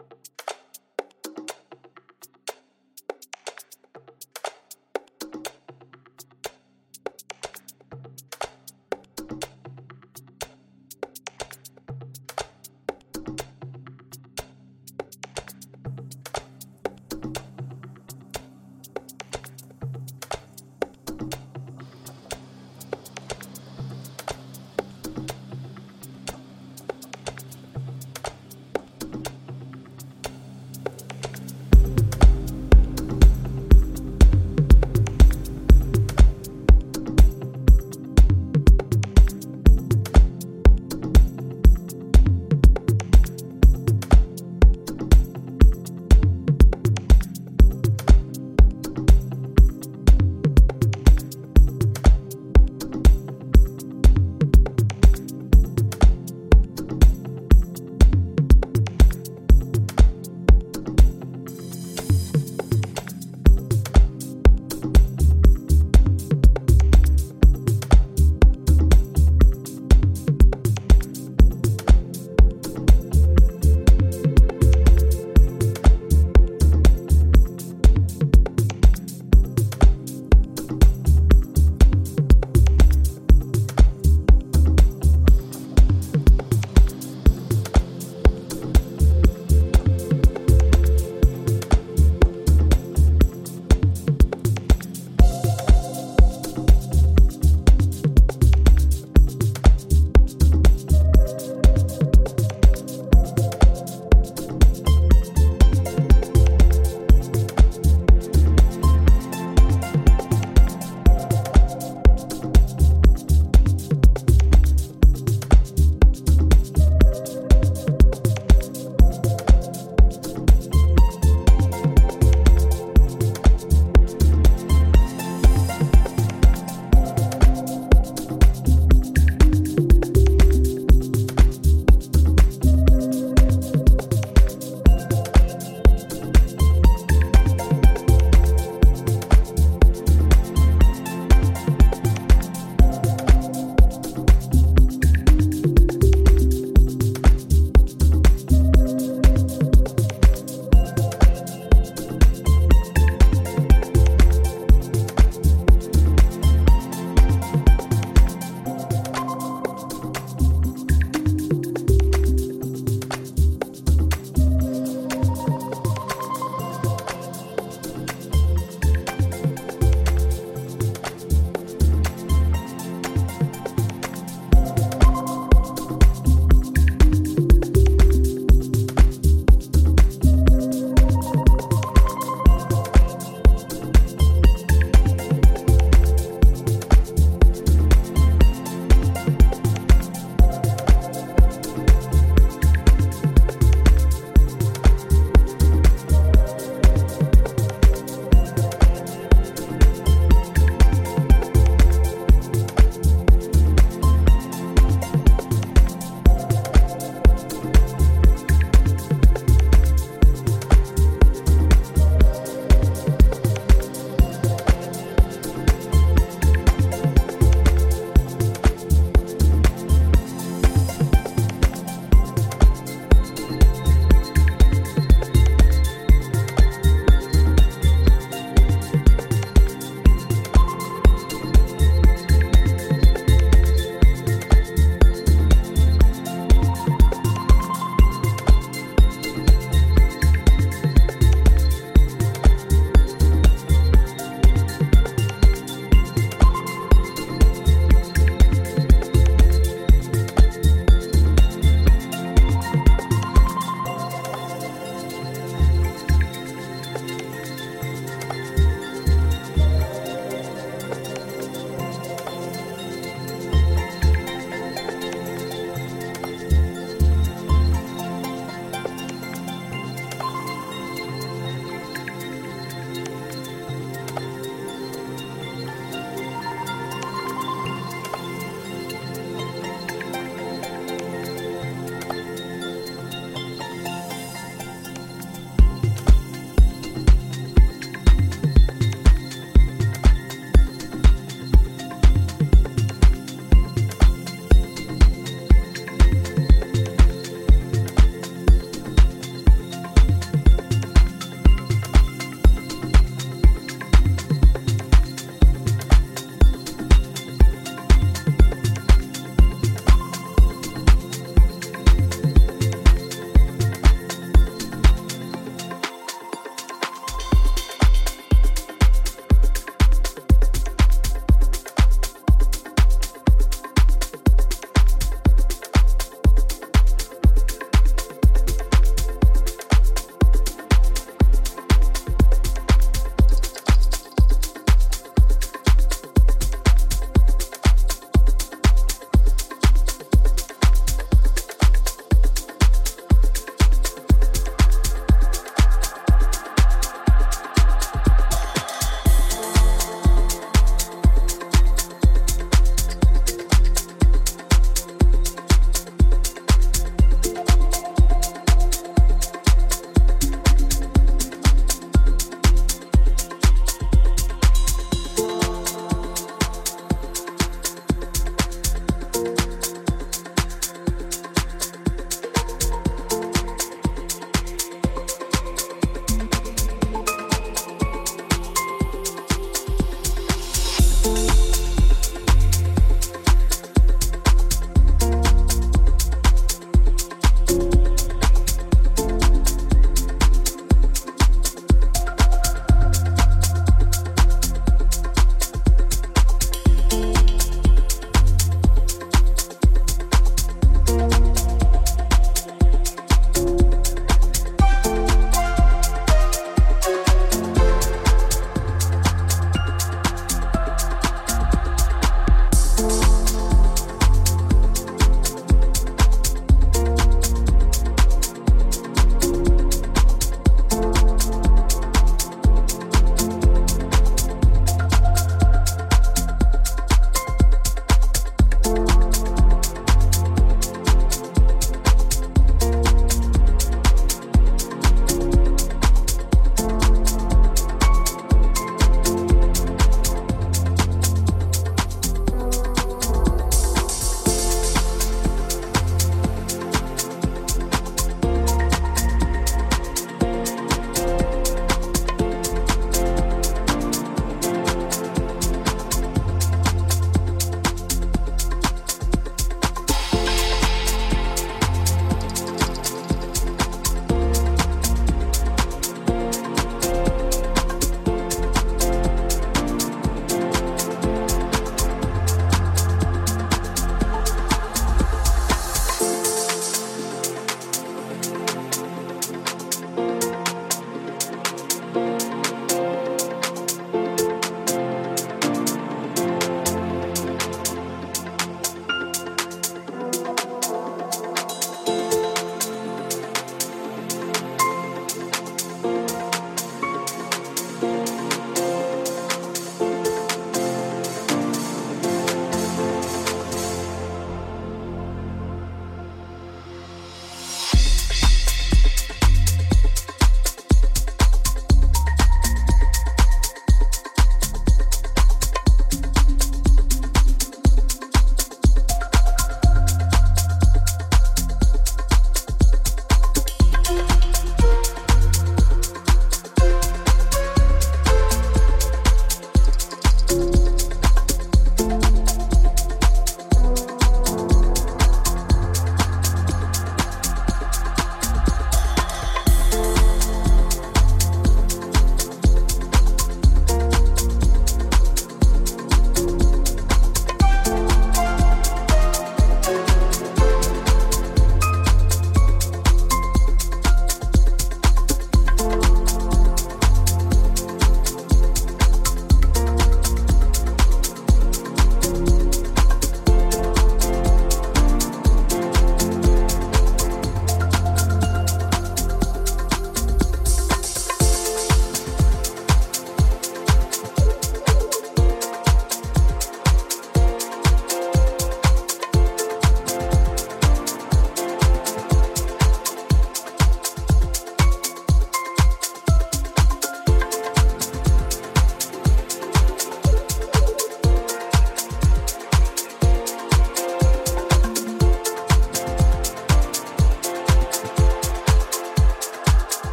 you